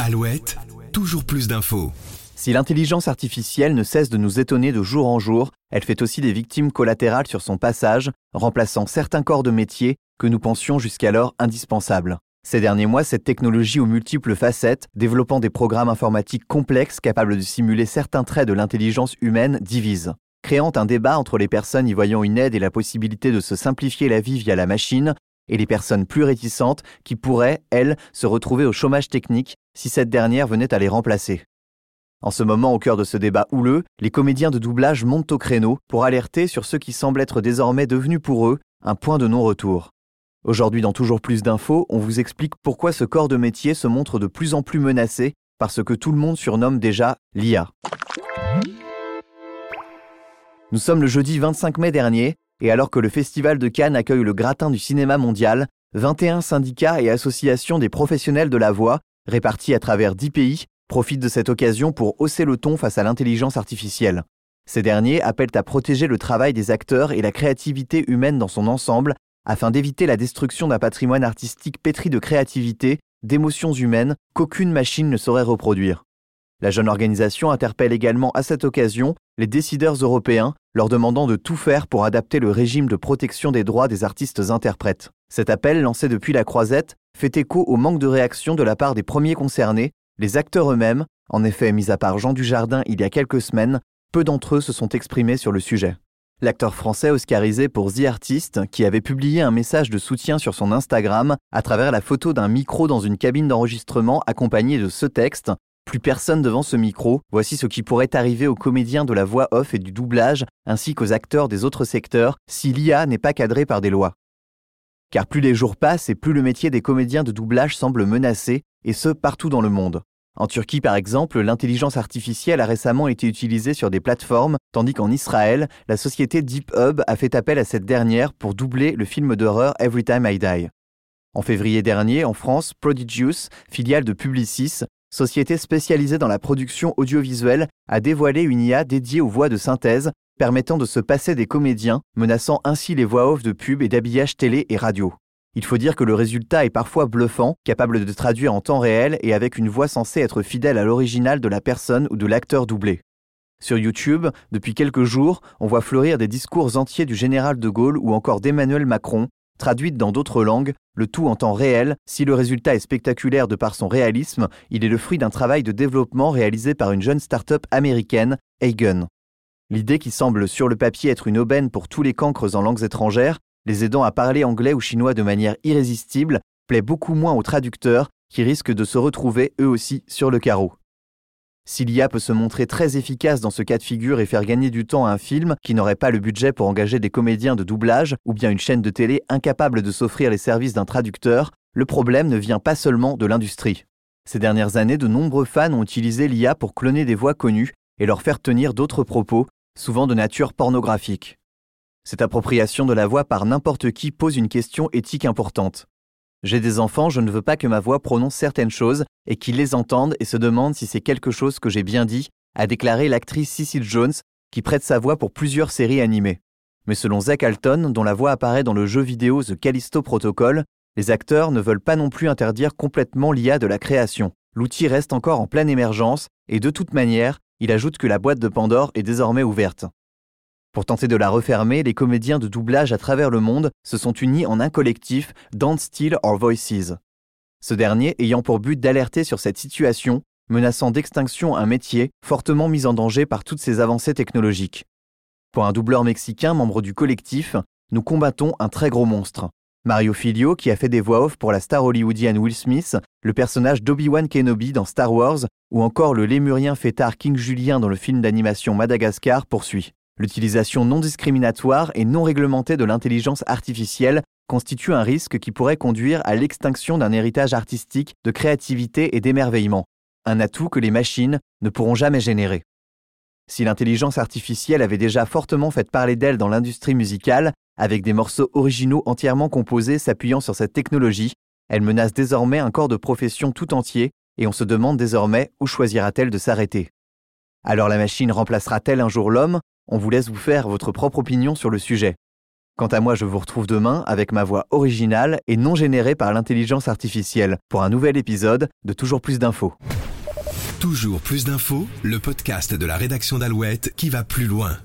Alouette, toujours plus d'infos. Si l'intelligence artificielle ne cesse de nous étonner de jour en jour, elle fait aussi des victimes collatérales sur son passage, remplaçant certains corps de métier que nous pensions jusqu'alors indispensables. Ces derniers mois, cette technologie aux multiples facettes, développant des programmes informatiques complexes capables de simuler certains traits de l'intelligence humaine, divise, créant un débat entre les personnes y voyant une aide et la possibilité de se simplifier la vie via la machine, et les personnes plus réticentes qui pourraient, elles, se retrouver au chômage technique si cette dernière venait à les remplacer. En ce moment, au cœur de ce débat houleux, les comédiens de doublage montent au créneau pour alerter sur ce qui semble être désormais devenu pour eux un point de non-retour. Aujourd'hui, dans toujours plus d'infos, on vous explique pourquoi ce corps de métier se montre de plus en plus menacé par ce que tout le monde surnomme déjà l'IA. Nous sommes le jeudi 25 mai dernier et alors que le Festival de Cannes accueille le gratin du cinéma mondial, 21 syndicats et associations des professionnels de la voix, répartis à travers 10 pays, profitent de cette occasion pour hausser le ton face à l'intelligence artificielle. Ces derniers appellent à protéger le travail des acteurs et la créativité humaine dans son ensemble, afin d'éviter la destruction d'un patrimoine artistique pétri de créativité, d'émotions humaines qu'aucune machine ne saurait reproduire. La jeune organisation interpelle également à cette occasion les décideurs européens, leur demandant de tout faire pour adapter le régime de protection des droits des artistes interprètes. Cet appel, lancé depuis la Croisette, fait écho au manque de réaction de la part des premiers concernés, les acteurs eux-mêmes. En effet, mis à part Jean Dujardin il y a quelques semaines, peu d'entre eux se sont exprimés sur le sujet. L'acteur français oscarisé pour The Artist, qui avait publié un message de soutien sur son Instagram à travers la photo d'un micro dans une cabine d'enregistrement accompagné de ce texte plus personne devant ce micro, voici ce qui pourrait arriver aux comédiens de la voix off et du doublage, ainsi qu'aux acteurs des autres secteurs, si l'IA n'est pas cadrée par des lois. Car plus les jours passent et plus le métier des comédiens de doublage semble menacé, et ce partout dans le monde. En Turquie, par exemple, l'intelligence artificielle a récemment été utilisée sur des plateformes, tandis qu'en Israël, la société DeepHub a fait appel à cette dernière pour doubler le film d'horreur Every Time I Die. En février dernier, en France, Prodigious, filiale de Publicis, société spécialisée dans la production audiovisuelle, a dévoilé une IA dédiée aux voix de synthèse, permettant de se passer des comédiens, menaçant ainsi les voix off de pub et d'habillage télé et radio. Il faut dire que le résultat est parfois bluffant, capable de traduire en temps réel et avec une voix censée être fidèle à l'original de la personne ou de l'acteur doublé. Sur YouTube, depuis quelques jours, on voit fleurir des discours entiers du général de Gaulle ou encore d'Emmanuel Macron, traduites dans d'autres langues, le tout en temps réel. Si le résultat est spectaculaire de par son réalisme, il est le fruit d'un travail de développement réalisé par une jeune start-up américaine, Hagen. L'idée qui semble sur le papier être une aubaine pour tous les cancres en langues étrangères, les aidant à parler anglais ou chinois de manière irrésistible, plaît beaucoup moins aux traducteurs qui risquent de se retrouver eux aussi sur le carreau. Si l'IA peut se montrer très efficace dans ce cas de figure et faire gagner du temps à un film qui n'aurait pas le budget pour engager des comédiens de doublage ou bien une chaîne de télé incapable de s'offrir les services d'un traducteur, le problème ne vient pas seulement de l'industrie. Ces dernières années, de nombreux fans ont utilisé l'IA pour cloner des voix connues et leur faire tenir d'autres propos, souvent de nature pornographique. Cette appropriation de la voix par n'importe qui pose une question éthique importante. J'ai des enfants, je ne veux pas que ma voix prononce certaines choses et qu'ils les entendent et se demandent si c'est quelque chose que j'ai bien dit, a déclaré l'actrice Cecil Jones, qui prête sa voix pour plusieurs séries animées. Mais selon Zach Alton, dont la voix apparaît dans le jeu vidéo The Callisto Protocol, les acteurs ne veulent pas non plus interdire complètement l'IA de la création. L'outil reste encore en pleine émergence et de toute manière, il ajoute que la boîte de Pandore est désormais ouverte. Pour tenter de la refermer, les comédiens de doublage à travers le monde se sont unis en un collectif Don't Steal Our Voices. Ce dernier ayant pour but d'alerter sur cette situation, menaçant d'extinction un métier fortement mis en danger par toutes ces avancées technologiques. Pour un doubleur mexicain membre du collectif, nous combattons un très gros monstre. Mario Filio, qui a fait des voix off pour la star hollywoodienne Will Smith, le personnage d'Obi-Wan Kenobi dans Star Wars, ou encore le lémurien fêtard King Julien dans le film d'animation Madagascar, poursuit. L'utilisation non discriminatoire et non réglementée de l'intelligence artificielle constitue un risque qui pourrait conduire à l'extinction d'un héritage artistique de créativité et d'émerveillement, un atout que les machines ne pourront jamais générer. Si l'intelligence artificielle avait déjà fortement fait parler d'elle dans l'industrie musicale, avec des morceaux originaux entièrement composés s'appuyant sur cette technologie, elle menace désormais un corps de profession tout entier et on se demande désormais où choisira-t-elle de s'arrêter? Alors la machine remplacera-t-elle un jour l'homme? On vous laisse vous faire votre propre opinion sur le sujet. Quant à moi, je vous retrouve demain avec ma voix originale et non générée par l'intelligence artificielle pour un nouvel épisode de Toujours plus d'infos. Toujours plus d'infos, le podcast de la rédaction d'Alouette qui va plus loin.